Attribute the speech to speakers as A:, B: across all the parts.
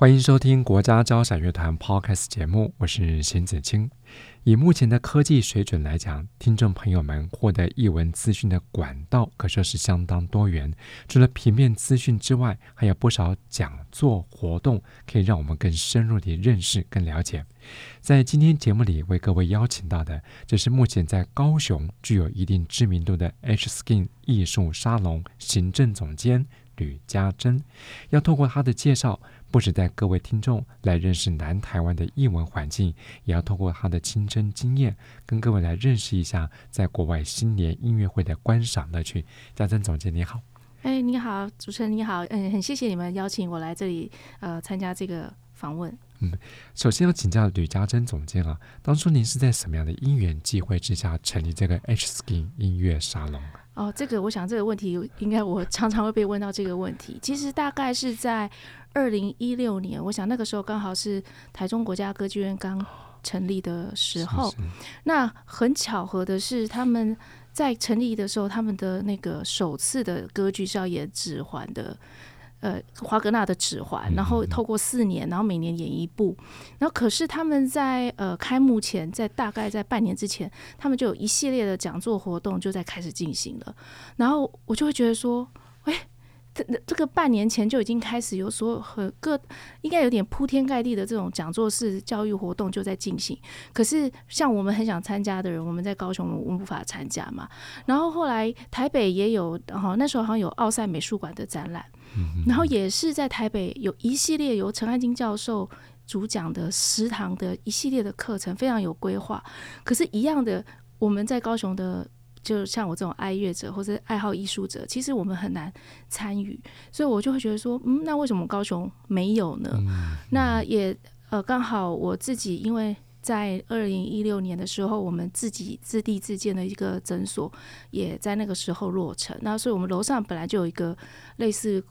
A: 欢迎收听国家交响乐团 Podcast 节目，我是邢子清。以目前的科技水准来讲，听众朋友们获得译文资讯的管道可说是相当多元。除了平面资讯之外，还有不少讲座活动可以让我们更深入地认识、更了解。在今天节目里为各位邀请到的，这是目前在高雄具有一定知名度的 H Skin 艺术沙龙行政总监吕家珍，要透过他的介绍。不止带各位听众来认识南台湾的艺文环境，也要透过他的亲身经验，跟各位来认识一下在国外新年音乐会的观赏乐趣。家珍总监你好，
B: 哎，你好，主持人你好，嗯，很谢谢你们邀请我来这里，呃，参加这个访问。
A: 嗯，首先要请教吕家珍总监啊，当初您是在什么样的因缘际会之下成立这个 H Skin 音乐沙龙？
B: 哦，这个我想这个问题应该我常常会被问到这个问题。其实大概是在二零一六年，我想那个时候刚好是台中国家歌剧院刚成立的时候。是是。那很巧合的是，他们在成立的时候，他们的那个首次的歌剧是要演《指环》的。呃，华格纳的指环，然后透过四年，然后每年演一部，然后可是他们在呃开幕前，在大概在半年之前，他们就有一系列的讲座活动就在开始进行了，然后我就会觉得说，哎。这个半年前就已经开始有所有和各应该有点铺天盖地的这种讲座式教育活动就在进行，可是像我们很想参加的人，我们在高雄我们无法参加嘛。然后后来台北也有，哈那时候好像有奥赛美术馆的展览，然后也是在台北有一系列由陈汉金教授主讲的食堂的一系列的课程，非常有规划。可是，一样的我们在高雄的。就像我这种爱乐者或者爱好艺术者，其实我们很难参与，所以我就会觉得说，嗯，那为什么高雄没有呢？嗯、那也呃，刚好我自己因为在二零一六年的时候，我们自己自地自建的一个诊所，也在那个时候落成。那所以我们楼上本来就有一个类似。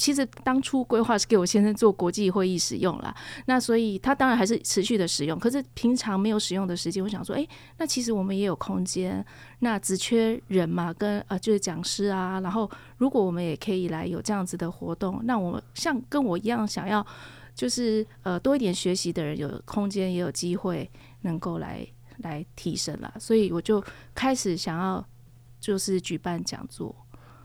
B: 其实当初规划是给我先生做国际会议使用啦，那所以他当然还是持续的使用。可是平常没有使用的时间，我想说，哎，那其实我们也有空间，那只缺人嘛，跟呃就是讲师啊。然后如果我们也可以来有这样子的活动，那我们像跟我一样想要就是呃多一点学习的人，有空间也有机会能够来来提升啦。所以我就开始想要就是举办讲座。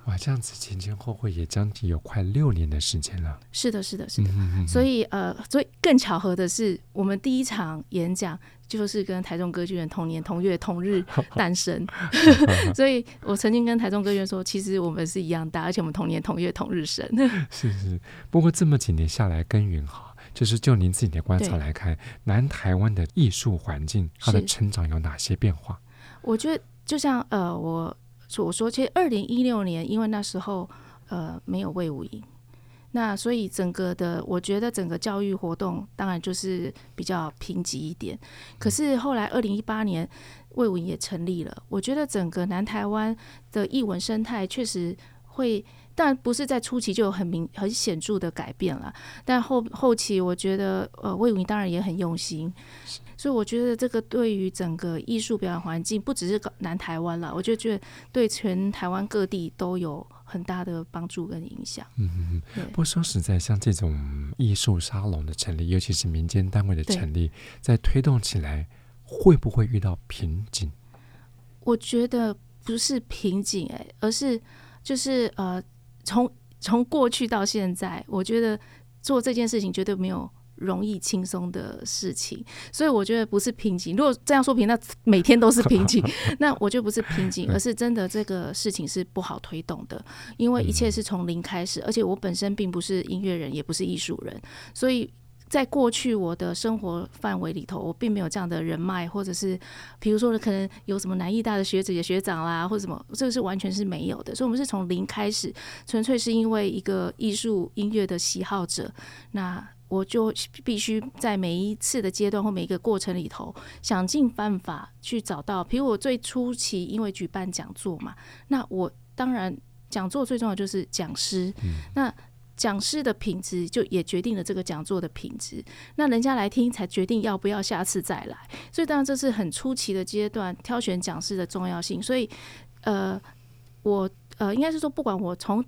A: 哇，这样子前前后后也将近有快六年的时间了。
B: 是的，是的，是的。所以呃，所以更巧合的是，我们第一场演讲就是跟台中歌剧院同年同月同日 诞生。所以我曾经跟台中歌剧院说，其实我们是一样大，而且我们同年同月同日生。
A: 是是。不过这么几年下来耕耘哈，就是就您自己的观察来看，南台湾的艺术环境它的成长有哪些变化？
B: 我觉得就像呃我。我说，其实二零一六年，因为那时候呃没有魏武营，那所以整个的，我觉得整个教育活动当然就是比较贫瘠一点。可是后来二零一八年魏武营也成立了，我觉得整个南台湾的艺文生态确实会，但不是在初期就有很明很显著的改变了，但后后期我觉得呃魏武营当然也很用心。所以我觉得这个对于整个艺术表演环境，不只是南台湾了，我就觉得对全台湾各地都有很大的帮助跟影响。嗯
A: 嗯，不过说实在，像这种艺术沙龙的成立，尤其是民间单位的成立，在推动起来，会不会遇到瓶颈？
B: 我觉得不是瓶颈，哎，而是就是呃，从从过去到现在，我觉得做这件事情绝对没有。容易轻松的事情，所以我觉得不是瓶颈。如果这样说瓶，那每天都是瓶颈。那我觉得不是瓶颈，而是真的这个事情是不好推动的，因为一切是从零开始。而且我本身并不是音乐人，也不是艺术人，所以在过去我的生活范围里头，我并没有这样的人脉，或者是比如说可能有什么南艺大的学姐、学长啦，或者什么，这个是完全是没有的。所以，我们是从零开始，纯粹是因为一个艺术音乐的喜好者，那。我就必须在每一次的阶段或每一个过程里头，想尽办法去找到。比如我最初期因为举办讲座嘛，那我当然讲座最重要就是讲师，嗯、那讲师的品质就也决定了这个讲座的品质。那人家来听才决定要不要下次再来。所以当然这是很初期的阶段，挑选讲师的重要性。所以呃，我呃应该是说，不管我从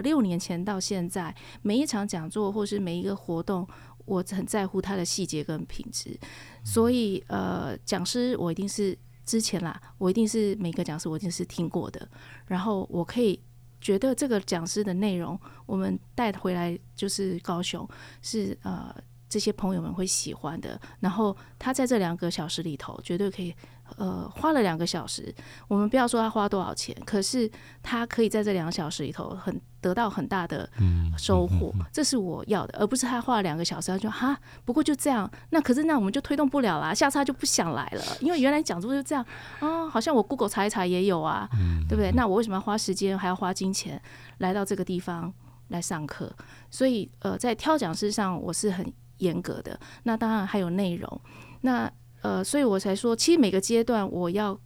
B: 六年前到现在，每一场讲座或是每一个活动，我很在乎它的细节跟品质。所以，呃，讲师我一定是之前啦，我一定是每个讲师我一定是听过的。然后，我可以觉得这个讲师的内容，我们带回来就是高雄，是呃这些朋友们会喜欢的。然后，他在这两个小时里头，绝对可以。呃，花了两个小时，我们不要说他花多少钱，可是他可以在这两个小时里头很得到很大的收获，嗯嗯嗯、这是我要的，而不是他花了两个小时，他就哈，不过就这样，那可是那我们就推动不了啦，下次他就不想来了，因为原来讲座就这样啊、哦，好像我 Google 查一查也有啊，对不对？那我为什么要花时间还要花金钱来到这个地方来上课？所以呃，在挑讲师上我是很严格的，那当然还有内容，那。呃，所以我才说，其实每个阶段我要，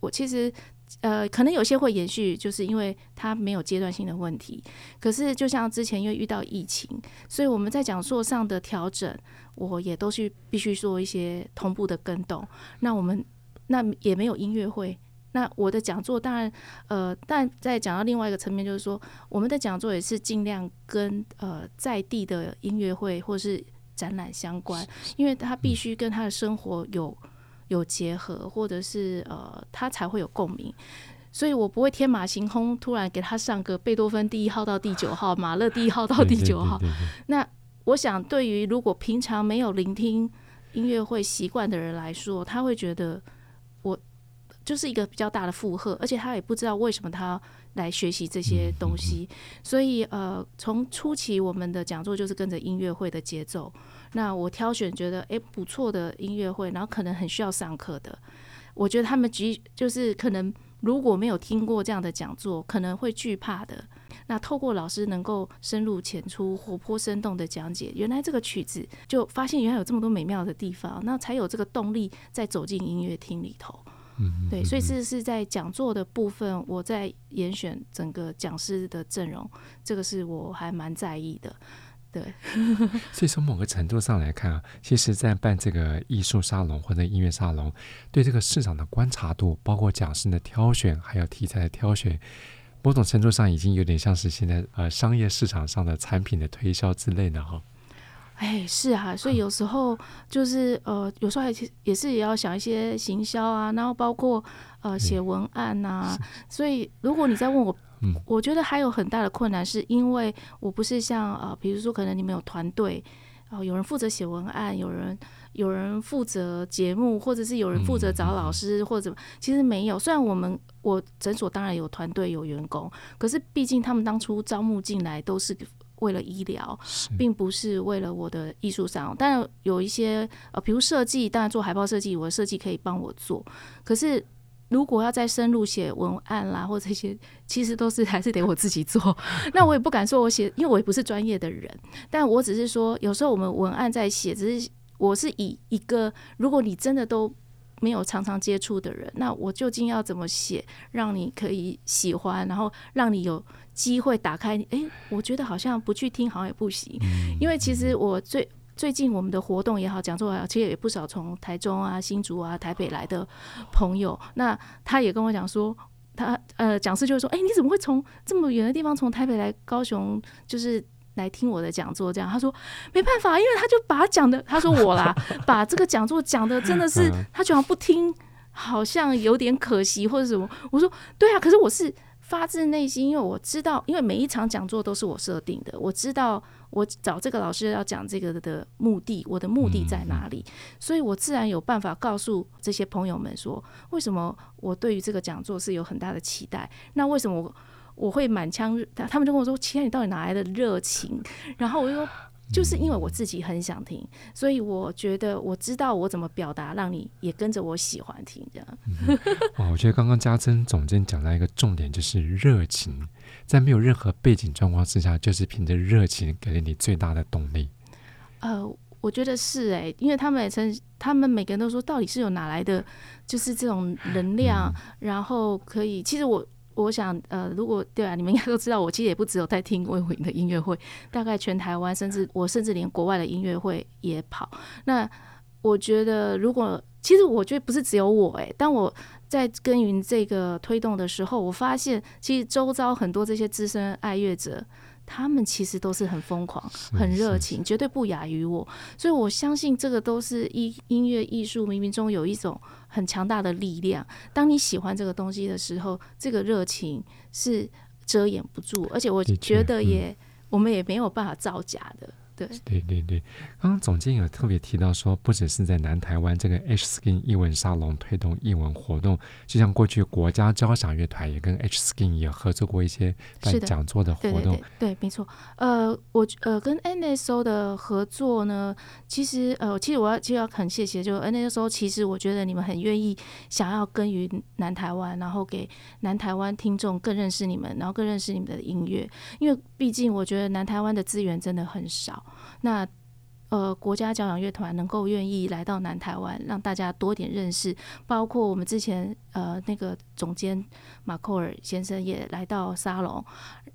B: 我其实呃，可能有些会延续，就是因为它没有阶段性的问题。可是就像之前因为遇到疫情，所以我们在讲座上的调整，我也都是必须做一些同步的更动。那我们那也没有音乐会，那我的讲座当然呃，但在讲到另外一个层面，就是说我们的讲座也是尽量跟呃在地的音乐会或是。展览相关，因为他必须跟他的生活有有结合，或者是呃，他才会有共鸣。所以我不会天马行空，突然给他上个贝多芬第一号到第九号，马勒第一号到第九号。那我想，对于如果平常没有聆听音乐会习惯的人来说，他会觉得我就是一个比较大的负荷，而且他也不知道为什么他。来学习这些东西，所以呃，从初期我们的讲座就是跟着音乐会的节奏。那我挑选觉得诶不错的音乐会，然后可能很需要上课的，我觉得他们即就是可能如果没有听过这样的讲座，可能会惧怕的。那透过老师能够深入浅出、活泼生动的讲解，原来这个曲子就发现原来有这么多美妙的地方，那才有这个动力再走进音乐厅里头。嗯，对，所以这是在讲座的部分，我在严选整个讲师的阵容，这个是我还蛮在意的。对，
A: 所以从某个程度上来看啊，其实，在办这个艺术沙龙或者音乐沙龙，对这个市场的观察度，包括讲师的挑选，还有题材的挑选，某种程度上已经有点像是现在呃商业市场上的产品的推销之类的哈。
B: 哎，是啊，所以有时候就是呃，有时候还也是也要想一些行销啊，然后包括呃写文案呐、啊。所以如果你在问我，我觉得还有很大的困难，是因为我不是像呃，比如说可能你们有团队，呃，有人负责写文案，有人有人负责节目，或者是有人负责找老师，或者其实没有。虽然我们我诊所当然有团队有员工，可是毕竟他们当初招募进来都是。为了医疗，并不是为了我的艺术上。当然有一些呃，比如设计，当然做海报设计，我的设计可以帮我做。可是如果要再深入写文案啦，或这些，其实都是还是得我自己做。那我也不敢说我写，因为我也不是专业的人。但我只是说，有时候我们文案在写，只是我是以一个，如果你真的都没有常常接触的人，那我究竟要怎么写，让你可以喜欢，然后让你有。机会打开，哎，我觉得好像不去听好像也不行，因为其实我最最近我们的活动也好，讲座也好，其实也不少从台中啊、新竹啊、台北来的朋友，那他也跟我讲说，他呃讲师就会说，哎，你怎么会从这么远的地方从台北来高雄，就是来听我的讲座？这样他说没办法，因为他就把他讲的，他说我啦，把这个讲座讲的真的是，他居然不听，好像有点可惜或者什么。我说对啊，可是我是。发自内心，因为我知道，因为每一场讲座都是我设定的，我知道我找这个老师要讲这个的目的，我的目的在哪里，所以我自然有办法告诉这些朋友们说，为什么我对于这个讲座是有很大的期待，那为什么我我会满腔，他们就跟我说，期待你到底哪来的热情？然后我就说。就是因为我自己很想听，所以我觉得我知道我怎么表达，让你也跟着我喜欢听这样。
A: 嗯、哇，我觉得刚刚家珍总监讲到一个重点，就是热情，在没有任何背景状况之下，就是凭着热情给了你最大的动力。
B: 呃，我觉得是哎、欸，因为他们也曾，他们每个人都说，到底是有哪来的，就是这种能量，嗯、然后可以。其实我我想，呃，如果对啊，你们应该都知道，我其实也不只有在听魏玮的音乐会，大概全台湾，甚至我甚至连国外的音乐会也跑。那我觉得，如果其实我觉得不是只有我诶、欸，当我在耕耘这个推动的时候，我发现其实周遭很多这些资深爱乐者。他们其实都是很疯狂、很热情，绝对不亚于我。所以我相信这个都是音音乐艺术冥冥中有一种很强大的力量。当你喜欢这个东西的时候，这个热情是遮掩不住，而且我觉得也、嗯、我们也没有办法造假的。对
A: 对对对，刚刚总监有特别提到说，不只是在南台湾这个 H Skin 艺文沙龙推动艺文活动，就像过去国家交响乐团也跟 H Skin 也合作过一些办讲座的活动。
B: 对对，对，对，没错。呃，我呃跟 NSO 的合作呢，其实呃，其实我要就要很谢谢，就 NSO，其实我觉得你们很愿意想要耕耘南台湾，然后给南台湾听众更认识你们，然后更认识你们的音乐，因为毕竟我觉得南台湾的资源真的很少。那呃，国家交响乐团能够愿意来到南台湾，让大家多点认识，包括我们之前呃那个总监马寇尔先生也来到沙龙，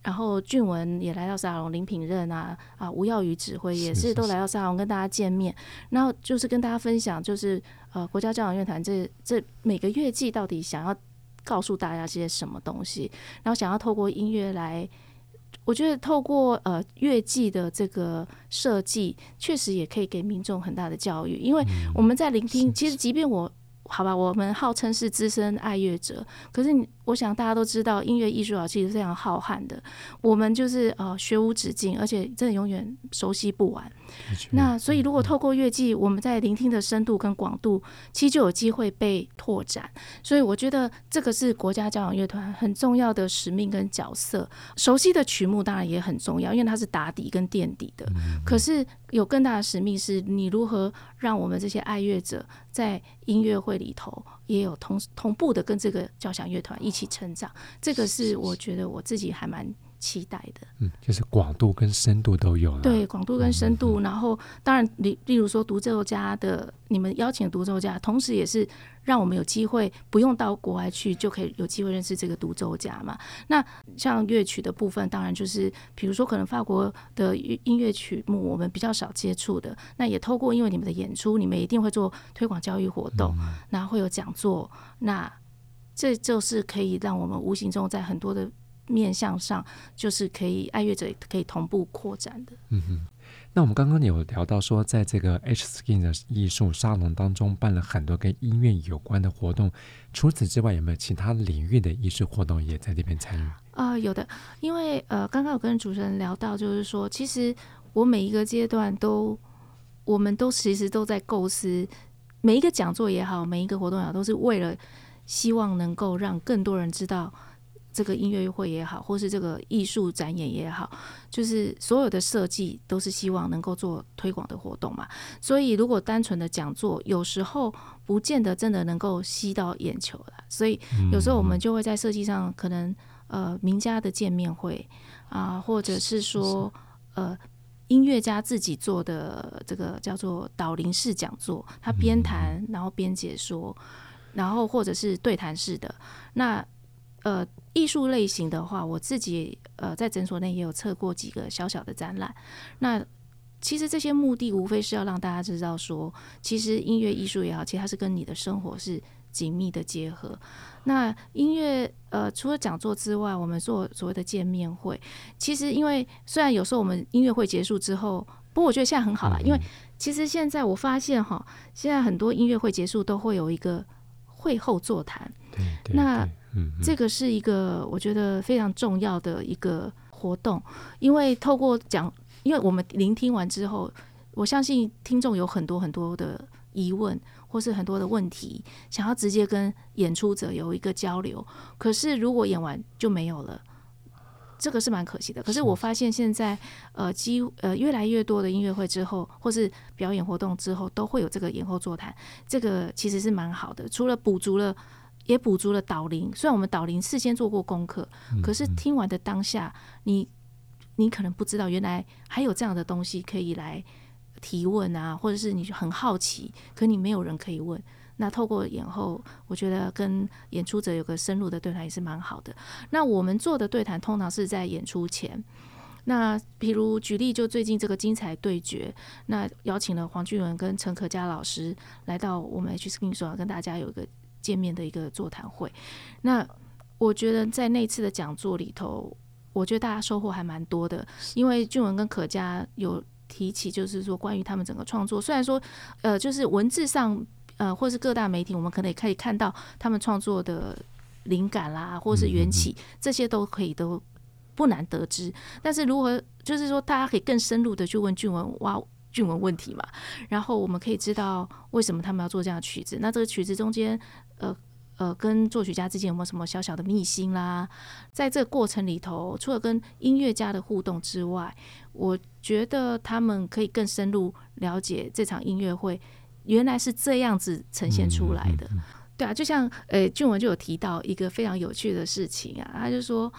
B: 然后俊文也来到沙龙，林品任啊啊吴耀宇指挥也是都来到沙龙跟大家见面，然后就是跟大家分享，就是呃国家交响乐团这这每个乐季到底想要告诉大家些什么东西，然后想要透过音乐来。我觉得透过呃月季的这个设计，确实也可以给民众很大的教育，因为我们在聆听，其实即便我。好吧，我们号称是资深爱乐者，可是我想大家都知道，音乐艺术啊其实非常浩瀚的。我们就是呃学无止境，而且真的永远熟悉不完。那所以如果透过乐季，我们在聆听的深度跟广度，其实就有机会被拓展。所以我觉得这个是国家交响乐团很重要的使命跟角色。熟悉的曲目当然也很重要，因为它是打底跟垫底的。可是有更大的使命是你如何让我们这些爱乐者在音乐会里头也有同同步的跟这个交响乐团一起成长，这个是我觉得我自己还蛮期待的。
A: 嗯，就是广度跟深度都有了。
B: 对，广度跟深度，
A: 嗯、
B: 然后当然，例例如说独奏家的，你们邀请的独奏家，同时也是。让我们有机会不用到国外去，就可以有机会认识这个独奏家嘛。那像乐曲的部分，当然就是比如说可能法国的音乐曲目，我们比较少接触的。那也透过因为你们的演出，你们一定会做推广教育活动，那会有讲座，那这就是可以让我们无形中在很多的面向上，就是可以爱乐者可以同步扩展的。
A: 嗯哼。那我们刚刚有聊到说，在这个 H Skin 的艺术沙龙当中，办了很多跟音乐有关的活动。除此之外，有没有其他领域的艺术活动也在这边参与？
B: 啊、呃，有的。因为呃，刚刚有跟主持人聊到，就是说，其实我每一个阶段都，我们都其实都在构思每一个讲座也好，每一个活动也好，都是为了希望能够让更多人知道。这个音乐会也好，或是这个艺术展演也好，就是所有的设计都是希望能够做推广的活动嘛。所以，如果单纯的讲座，有时候不见得真的能够吸到眼球了。所以，有时候我们就会在设计上，可能呃，名家的见面会啊，或者是说呃，音乐家自己做的这个叫做导聆式讲座，他边弹然后边解说，然后或者是对谈式的那。呃，艺术类型的话，我自己呃在诊所内也有测过几个小小的展览。那其实这些目的无非是要让大家知道说，其实音乐艺术也好，其实它是跟你的生活是紧密的结合。那音乐呃，除了讲座之外，我们做所谓的见面会，其实因为虽然有时候我们音乐会结束之后，不过我觉得现在很好啦，因为其实现在我发现哈，现在很多音乐会结束都会有一个会后座谈。
A: 对对对，
B: 那
A: 嗯，
B: 这个是一个我觉得非常重要的一个活动，因为透过讲，因为我们聆听完之后，我相信听众有很多很多的疑问，或是很多的问题，想要直接跟演出者有一个交流。可是如果演完就没有了，这个是蛮可惜的。可是我发现现在，呃，几呃越来越多的音乐会之后，或是表演活动之后，都会有这个演后座谈，这个其实是蛮好的，除了补足了。也补足了导聆，虽然我们导聆事先做过功课，可是听完的当下，你你可能不知道，原来还有这样的东西可以来提问啊，或者是你很好奇，可你没有人可以问。那透过演后，我觉得跟演出者有个深入的对谈也是蛮好的。那我们做的对谈通常是在演出前。那比如举例，就最近这个精彩对决，那邀请了黄俊文跟陈可嘉老师来到我们 H Skin 所，跟大家有一个见面的一个座谈会。那我觉得在那次的讲座里头，我觉得大家收获还蛮多的，因为俊文跟可嘉有提起，就是说关于他们整个创作，虽然说呃，就是文字上呃，或是各大媒体，我们可能也可以看到他们创作的灵感啦，或是缘起，这些都可以都。不难得知，但是如何就是说，大家可以更深入的去问俊文，挖俊文问题嘛？然后我们可以知道为什么他们要做这样的曲子。那这个曲子中间，呃呃，跟作曲家之间有没有什么小小的秘辛啦？在这个过程里头，除了跟音乐家的互动之外，我觉得他们可以更深入了解这场音乐会原来是这样子呈现出来的。对啊，就像呃，俊文就有提到一个非常有趣的事情啊，他就说。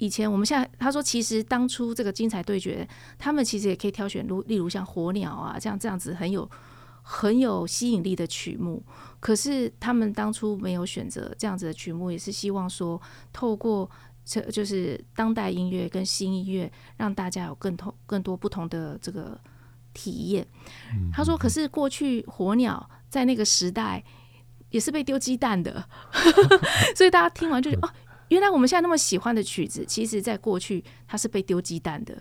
B: 以前我们现在他说，其实当初这个精彩对决，他们其实也可以挑选如例如像火鸟啊这样这样子很有很有吸引力的曲目，可是他们当初没有选择这样子的曲目，也是希望说透过这就是当代音乐跟新音乐，让大家有更同更多不同的这个体验。他说，可是过去火鸟在那个时代也是被丢鸡蛋的，所以大家听完就觉得哦。原来我们现在那么喜欢的曲子，其实在过去它是被丢鸡蛋的。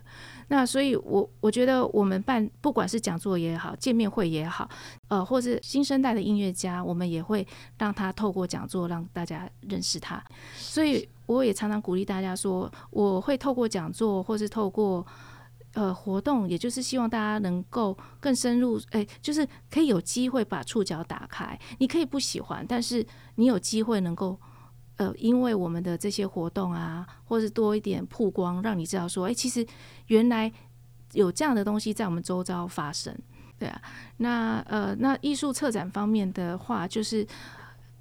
B: 那所以我，我我觉得我们办不管是讲座也好，见面会也好，呃，或是新生代的音乐家，我们也会让他透过讲座让大家认识他。所以，我也常常鼓励大家说，我会透过讲座，或是透过呃活动，也就是希望大家能够更深入，哎，就是可以有机会把触角打开。你可以不喜欢，但是你有机会能够。呃，因为我们的这些活动啊，或是多一点曝光，让你知道说，哎，其实原来有这样的东西在我们周遭发生，对啊。那呃，那艺术策展方面的话，就是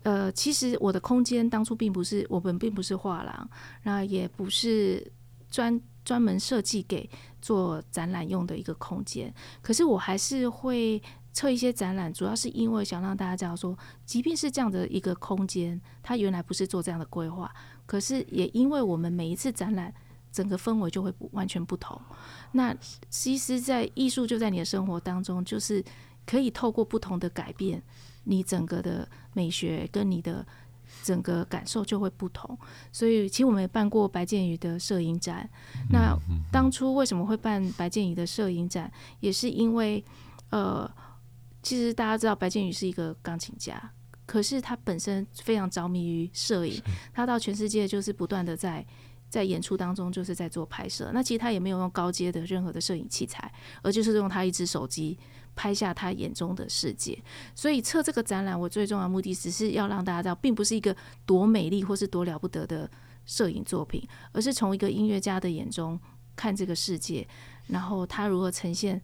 B: 呃，其实我的空间当初并不是我们并不是画廊，那也不是专专门设计给做展览用的一个空间，可是我还是会。测一些展览，主要是因为想让大家知道说，即便是这样的一个空间，它原来不是做这样的规划，可是也因为我们每一次展览，整个氛围就会不完全不同。那其实，在艺术就在你的生活当中，就是可以透过不同的改变，你整个的美学跟你的整个感受就会不同。所以，其实我们也办过白建宇的摄影展。那当初为什么会办白建宇的摄影展，也是因为呃。其实大家知道白建宇是一个钢琴家，可是他本身非常着迷于摄影，他到全世界就是不断的在在演出当中就是在做拍摄。那其实他也没有用高阶的任何的摄影器材，而就是用他一只手机拍下他眼中的世界。所以策这个展览，我最重要的目的只是要让大家知道，并不是一个多美丽或是多了不得的摄影作品，而是从一个音乐家的眼中看这个世界，然后他如何呈现。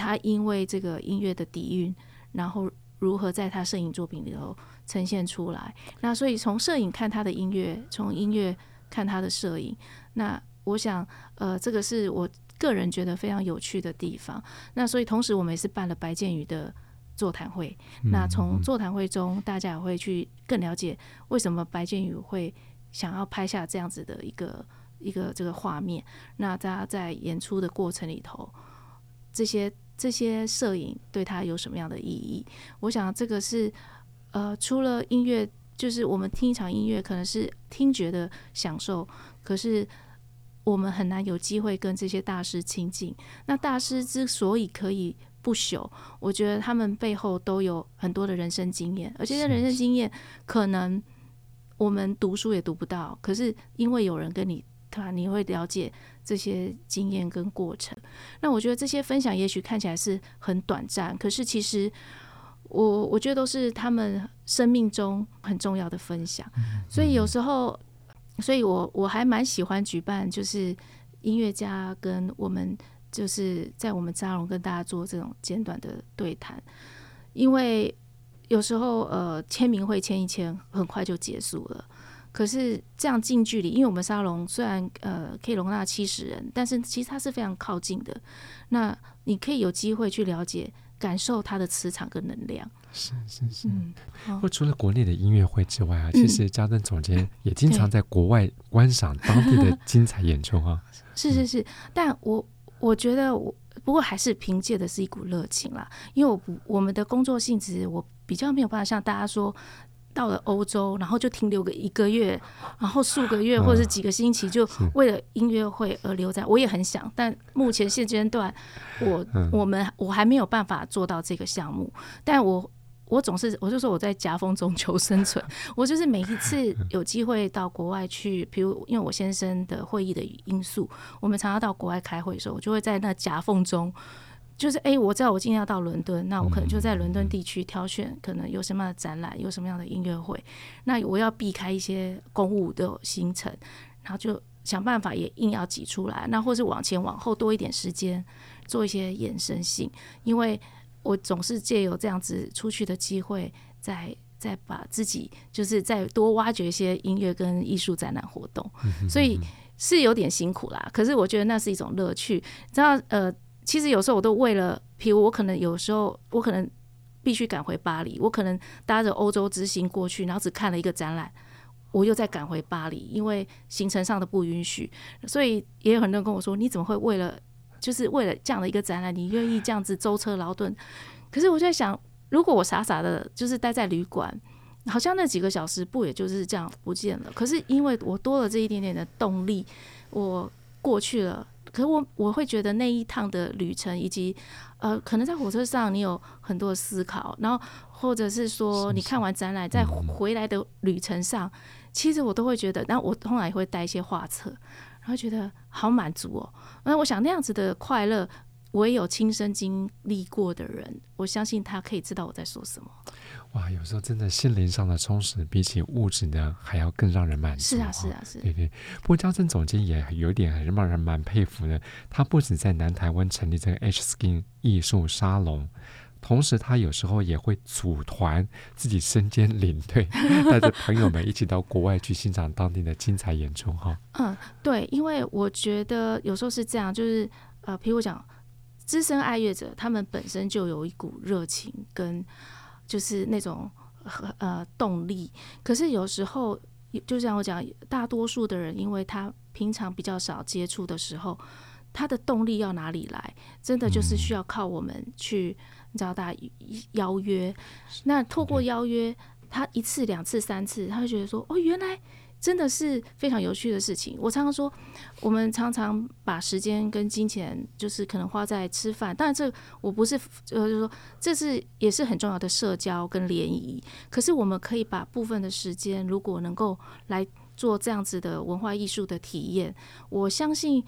B: 他因为这个音乐的底蕴，然后如何在他摄影作品里头呈现出来？那所以从摄影看他的音乐，从音乐看他的摄影。那我想，呃，这个是我个人觉得非常有趣的地方。那所以同时，我们也是办了白建宇的座谈会。那从座谈会中，大家也会去更了解为什么白建宇会想要拍下这样子的一个一个这个画面。那大家在演出的过程里头，这些。这些摄影对他有什么样的意义？我想这个是，呃，除了音乐，就是我们听一场音乐可能是听觉的享受，可是我们很难有机会跟这些大师亲近。那大师之所以可以不朽，我觉得他们背后都有很多的人生经验，而这些人生经验可能我们读书也读不到，可是因为有人跟你。对吧？你会了解这些经验跟过程。那我觉得这些分享也许看起来是很短暂，可是其实我我觉得都是他们生命中很重要的分享。所以有时候，所以我我还蛮喜欢举办，就是音乐家跟我们就是在我们沙龙跟大家做这种简短的对谈，因为有时候呃签名会签一签，很快就结束了。可是这样近距离，因为我们沙龙虽然呃可以容纳七十人，但是其实它是非常靠近的。那你可以有机会去了解、感受它的磁场跟能量。
A: 是是是。不过除了国内的音乐会之外啊，嗯、其实家珍总监也经常在国外观赏当地的精彩演出啊。
B: 是是是，但我我觉得我不过还是凭借的是一股热情啦，因为我不我们的工作性质，我比较没有办法像大家说。到了欧洲，然后就停留个一个月，然后数个月或者是几个星期，就为了音乐会而留在。我也很想，但目前现阶段，我我们我还没有办法做到这个项目。但我我总是我就说我在夹缝中求生存。我就是每一次 有机会到国外去，比如因为我先生的会议的因素，我们常常到国外开会的时候，我就会在那夹缝中。就是哎、欸，我知道我今天要到伦敦，那我可能就在伦敦地区挑选，可能有什么样的展览，有什么样的音乐会，那我要避开一些公务的行程，然后就想办法也硬要挤出来，那或是往前往后多一点时间做一些延伸性，因为我总是借由这样子出去的机会，再再把自己就是再多挖掘一些音乐跟艺术展览活动，所以是有点辛苦啦，可是我觉得那是一种乐趣，知道呃。其实有时候我都为了，譬如我可能有时候我可能必须赶回巴黎，我可能搭着欧洲之行过去，然后只看了一个展览，我又再赶回巴黎，因为行程上的不允许，所以也有很多人跟我说，你怎么会为了就是为了这样的一个展览，你愿意这样子舟车劳顿？可是我在想，如果我傻傻的，就是待在旅馆，好像那几个小时不也就是这样不见了？可是因为我多了这一点点的动力，我过去了。可是我我会觉得那一趟的旅程，以及呃，可能在火车上你有很多思考，然后或者是说你看完展览在回来的旅程上，其实我都会觉得，那我通常也会带一些画册，然后觉得好满足哦。那我想那样子的快乐，我也有亲身经历过的人，我相信他可以知道我在说什么。
A: 哇，有时候真的心灵上的充实，比起物质的还要更让人满足。
B: 是啊，是啊，是。
A: 对对。不过家政总监也有点还是让人蛮佩服的。他不止在南台湾成立这个 H Skin 艺术沙龙，同时他有时候也会组团，自己身兼领队，带着朋友们一起到国外去欣赏当地的精彩演出。哈。
B: 嗯，对，因为我觉得有时候是这样，就是呃，譬如讲，资深爱乐者，他们本身就有一股热情跟。就是那种呃动力，可是有时候就像我讲，大多数的人，因为他平常比较少接触的时候，他的动力要哪里来？真的就是需要靠我们去，你知道，大家邀约。那透过邀约，他一次、两次、三次，他会觉得说，哦，原来。真的是非常有趣的事情。我常常说，我们常常把时间跟金钱，就是可能花在吃饭。当然，这我不是呃，就是说这是也是很重要的社交跟联谊。可是，我们可以把部分的时间，如果能够来做这样子的文化艺术的体验，我相信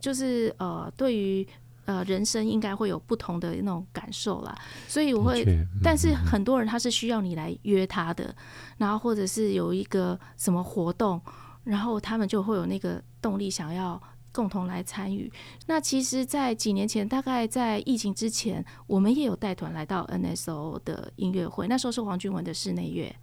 B: 就是呃，对于。呃，人生应该会有不同的那种感受啦，所以我会，嗯、但是很多人他是需要你来约他的，然后或者是有一个什么活动，然后他们就会有那个动力想要共同来参与。那其实，在几年前，大概在疫情之前，我们也有带团来到 NSO 的音乐会，那时候是黄俊文的室内乐，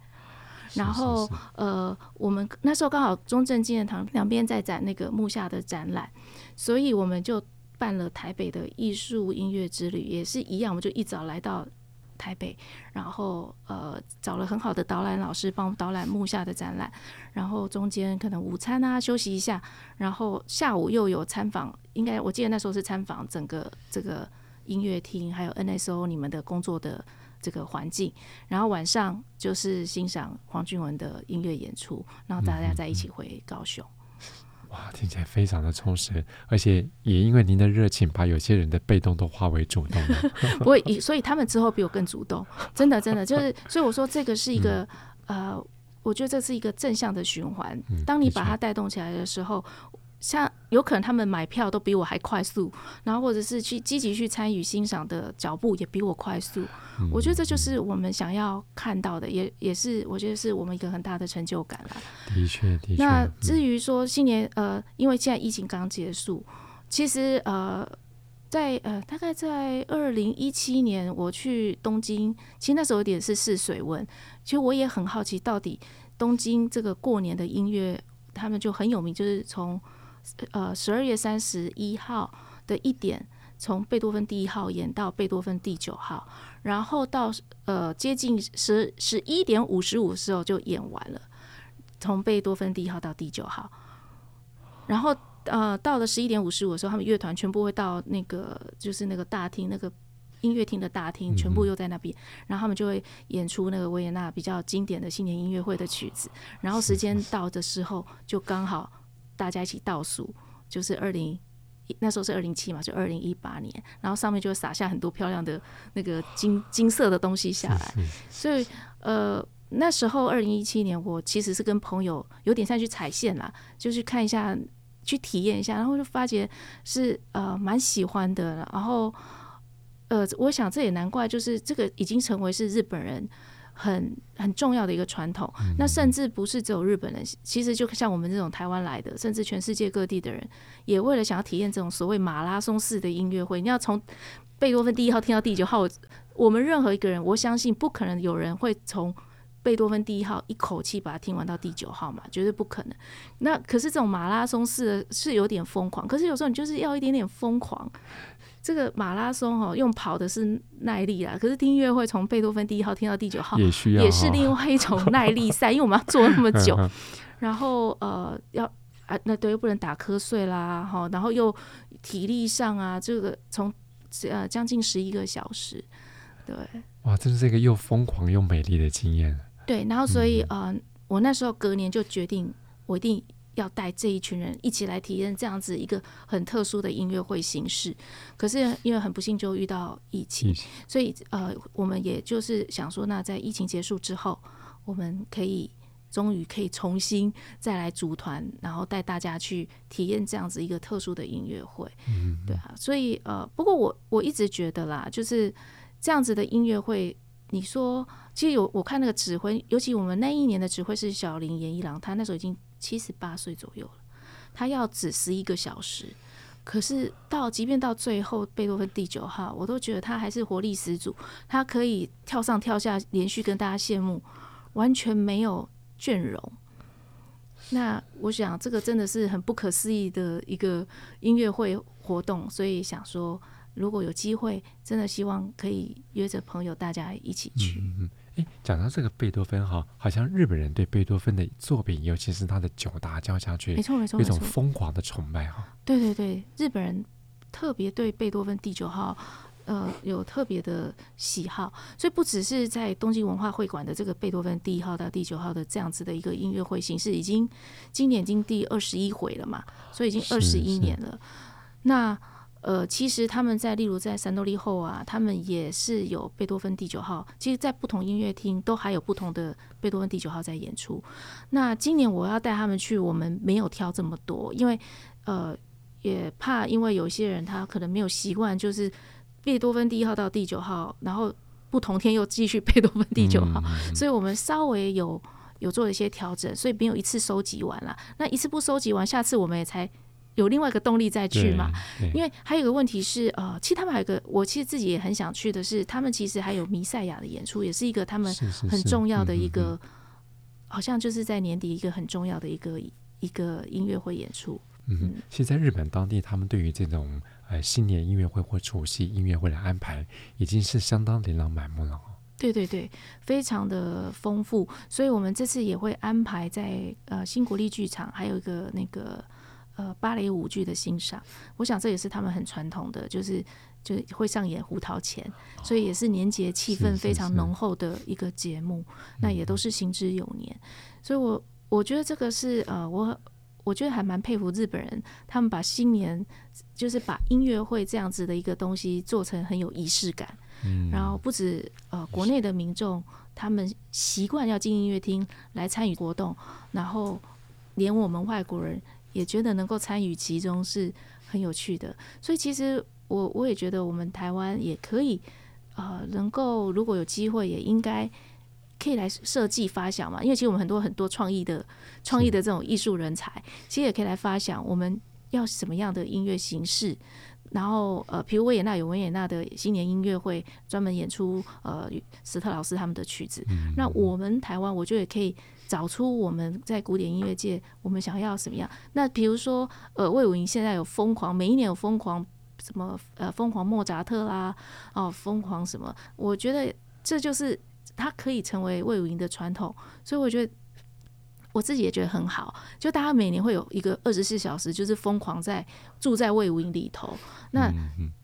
B: 然后是是是呃，我们那时候刚好中正纪念堂两边在展那个木下的展览，所以我们就。办了台北的艺术音乐之旅，也是一样，我们就一早来到台北，然后呃找了很好的导览老师帮我们导览幕下的展览，然后中间可能午餐啊休息一下，然后下午又有参访，应该我记得那时候是参访整个这个音乐厅，还有 NSO 你们的工作的这个环境，然后晚上就是欣赏黄俊文的音乐演出，然后大家再一起回高雄。
A: 哇，听起来非常的充实，而且也因为您的热情，把有些人的被动都化为主动了。
B: 不会，所以他们之后比我更主动，真的，真的就是，所以我说这个是一个、嗯、呃，我觉得这是一个正向的循环。当你把它带动起来的时候。像有可能他们买票都比我还快速，然后或者是去积极去参与欣赏的脚步也比我快速。嗯、我觉得这就是我们想要看到的，也也是我觉得是我们一个很大的成就感啦。
A: 的确，的确。
B: 那至于说新年，呃，因为现在疫情刚结束，其实呃，在呃大概在二零一七年我去东京，其实那时候有点是试水温，其实我也很好奇到底。东京这个过年的音乐，他们就很有名，就是从呃十二月三十一号的一点，从贝多芬第一号演到贝多芬第九号，然后到呃接近十十一点五十五的时候就演完了，从贝多芬第一号到第九号，然后呃到了十一点五十五的时候，他们乐团全部会到那个就是那个大厅那个。音乐厅的大厅全部又在那边，然后他们就会演出那个维也纳比较经典的新年音乐会的曲子。然后时间到的时候，就刚好大家一起倒数，就是二零那时候是二零七嘛，就二零一八年。然后上面就会洒下很多漂亮的那个金金色的东西下来。所以呃那时候二零一七年，我其实是跟朋友有点像去踩线啦，就去看一下，去体验一下，然后就发觉是呃蛮喜欢的，然后。呃，我想这也难怪，就是这个已经成为是日本人很很重要的一个传统。那甚至不是只有日本人，其实就像我们这种台湾来的，甚至全世界各地的人，也为了想要体验这种所谓马拉松式的音乐会，你要从贝多芬第一号听到第九号，我们任何一个人，我相信不可能有人会从贝多芬第一号一口气把它听完到第九号嘛，绝对不可能。那可是这种马拉松式的是有点疯狂，可是有时候你就是要一点点疯狂。这个马拉松哈，用跑的是耐力啦，可是听音乐会从贝多芬第一号听到第九号，
A: 也需要，
B: 也是另外一种耐力赛，因为我们要做那么久，然后呃要啊那对又不能打瞌睡啦哈，然后又体力上啊，这个从呃将近十一个小时，对，
A: 哇，这是一个又疯狂又美丽的经验。
B: 对，然后所以呃，我那时候隔年就决定，我一定。要带这一群人一起来体验这样子一个很特殊的音乐会形式，可是因为很不幸就遇到疫情，所以呃，我们也就是想说，那在疫情结束之后，我们可以终于可以重新再来组团，然后带大家去体验这样子一个特殊的音乐会。嗯，对啊，所以呃，不过我我一直觉得啦，就是这样子的音乐会，你说其实有我看那个指挥，尤其我们那一年的指挥是小林研一郎，他那时候已经。七十八岁左右了，他要只十一个小时，可是到即便到最后贝多芬第九号，我都觉得他还是活力十足，他可以跳上跳下，连续跟大家谢幕，完全没有倦容。那我想这个真的是很不可思议的一个音乐会活动，所以想说如果有机会，真的希望可以约着朋友大家一起去。
A: 哎，讲到这个贝多芬哈，好像日本人对贝多芬的作品，尤其是他的九大交响曲，
B: 没错没错，
A: 有一种疯狂的崇拜哈。
B: 对对对，日本人特别对贝多芬第九号，呃，有特别的喜好，所以不只是在东京文化会馆的这个贝多芬第一号到第九号的这样子的一个音乐会形式，已经今年已经第二十一回了嘛，所以已经二十一年了。那呃，其实他们在，例如在三多利后啊，他们也是有贝多芬第九号。其实，在不同音乐厅都还有不同的贝多芬第九号在演出。那今年我要带他们去，我们没有挑这么多，因为呃，也怕因为有些人他可能没有习惯，就是贝多芬第一号到第九号，然后不同天又继续贝多芬第九号，嗯，所以我们稍微有有做一些调整，所以没有一次收集完了。那一次不收集完，下次我们也才。有另外一个动力再去嘛？因为还有一个问题是，呃，其实他们还有一个，我其实自己也很想去的是，他们其实还有弥赛亚的演出，也是一个他们很重要的一个，是是是嗯、好像就是在年底一个很重要的一个一个音乐会演出。
A: 嗯，嗯其实，在日本当地，他们对于这种呃新年音乐会或除夕音乐会的安排，已经是相当琳琅满目了。
B: 对对对，非常的丰富，所以我们这次也会安排在呃新国立剧场，还有一个那个。呃，芭蕾舞剧的欣赏，我想这也是他们很传统的，就是就会上演胡桃钳，所以也是年节气氛非常浓厚的一个节目。那也都是行之有年，所以我我觉得这个是呃，我我觉得还蛮佩服日本人，他们把新年就是把音乐会这样子的一个东西做成很有仪式感，然后不止呃国内的民众，他们习惯要进音乐厅来参与活动，然后连我们外国人。也觉得能够参与其中是很有趣的，所以其实我我也觉得我们台湾也可以，呃，能够如果有机会，也应该可以来设计发想嘛。因为其实我们很多很多创意的创意的这种艺术人才，其实也可以来发想我们要什么样的音乐形式。然后呃，比如维也纳有维也纳的新年音乐会，专门演出呃史特劳斯他们的曲子。那我们台湾，我觉得也可以找出我们在古典音乐界我们想要什么样。那比如说，呃，魏武营现在有疯狂，每一年有疯狂什么呃疯狂莫扎特啦，哦，疯狂什么？我觉得这就是它可以成为魏武营的传统，所以我觉得。我自己也觉得很好，就大家每年会有一个二十四小时，就是疯狂在住在魏武营里头。那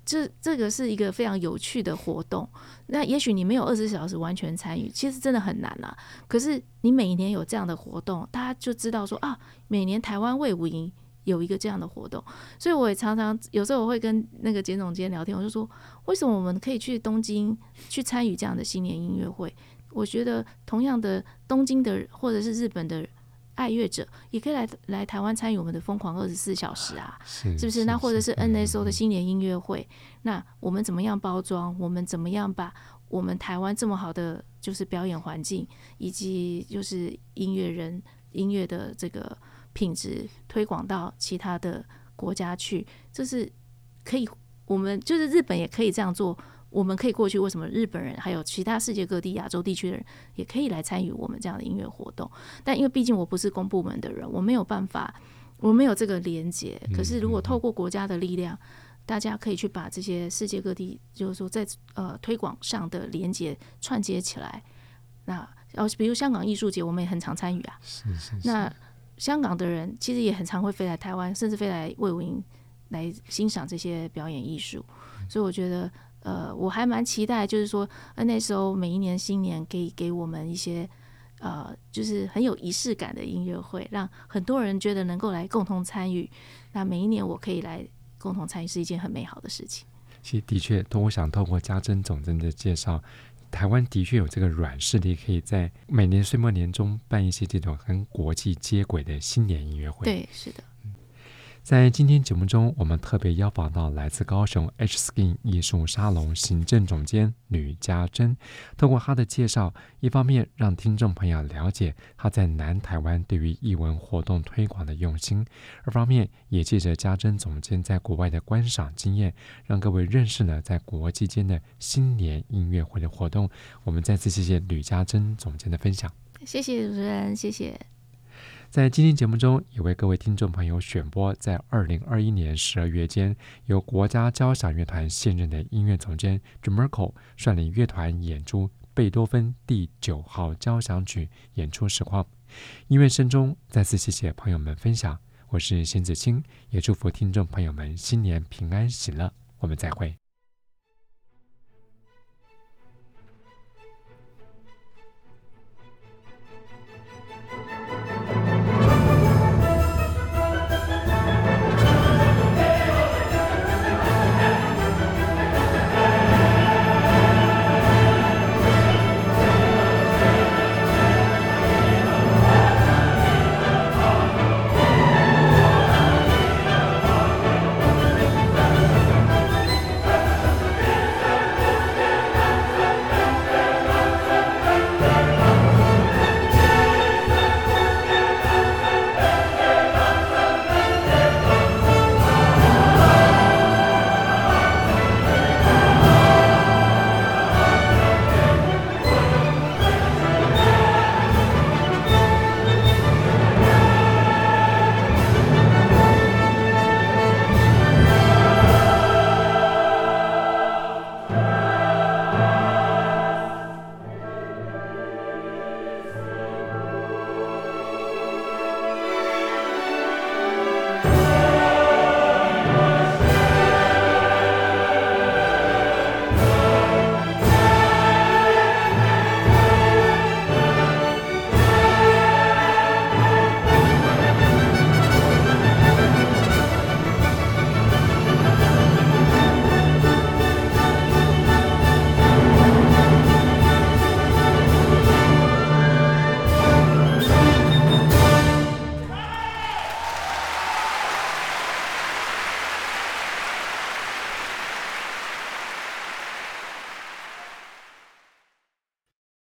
B: 这这个是一个非常有趣的活动。那也许你没有二十四小时完全参与，其实真的很难啊。可是你每年有这样的活动，大家就知道说啊，每年台湾卫武营有一个这样的活动。所以我也常常有时候我会跟那个简总监聊天，我就说，为什么我们可以去东京去参与这样的新年音乐会？我觉得同样的东京的或者是日本的。爱乐者也可以来来台湾参与我们的疯狂二十四小时啊，是，是不是？那或者是 NSO 的新年音乐会，那我们怎么样包装？我们怎么样把我们台湾这么好的就是表演环境，以及就是音乐人音乐的这个品质推广到其他的国家去？这是可以，我们就是日本也可以这样做。我们可以过去，为什么日本人还有其他世界各地亚洲地区的人也可以来参与我们这样的音乐活动？但因为毕竟我不是公部门的人，我没有办法，我没有这个连接。可是如果透过国家的力量，大家可以去把这些世界各地，就是说在呃推广上的连接串接起来。那哦，比如香港艺术节，我们也很常参与啊。是是是。那香港的人其实也很常会飞来台湾，甚至飞来魏武营来欣赏这些表演艺术。所以我觉得。呃，我还蛮期待，就是说那时候每一年新年可以给我们一些，呃，就是很有仪式感的音乐会，让很多人觉得能够来共同参与。那每一年我可以来共同参与，是一件很美好的事情。
A: 其实的确，都我想透过家珍总监的介绍，台湾的确有这个软实力，可以在每年岁末年终办一些这种跟国际接轨的新年音乐会。
B: 对，是的。
A: 在今天节目中，我们特别邀访到来自高雄 H Skin 艺术沙龙行政总监吕家珍。通过他的介绍，一方面让听众朋友了解他在南台湾对于艺文活动推广的用心；二方面也借着家珍总监在国外的观赏经验，让各位认识了在国际间的新年音乐会的活动。我们再次谢谢吕家珍总监的分享。
B: 谢谢主持人，谢谢。
A: 在今天节目中，也为各位听众朋友选播在二零二一年十二月间，由国家交响乐团现任的音乐总监 Jamerko 率领乐团演出贝多芬第九号交响曲演出实况。音乐声中，再次谢谢朋友们分享。我是邢子清，也祝福听众朋友们新年平安喜乐。我们再会。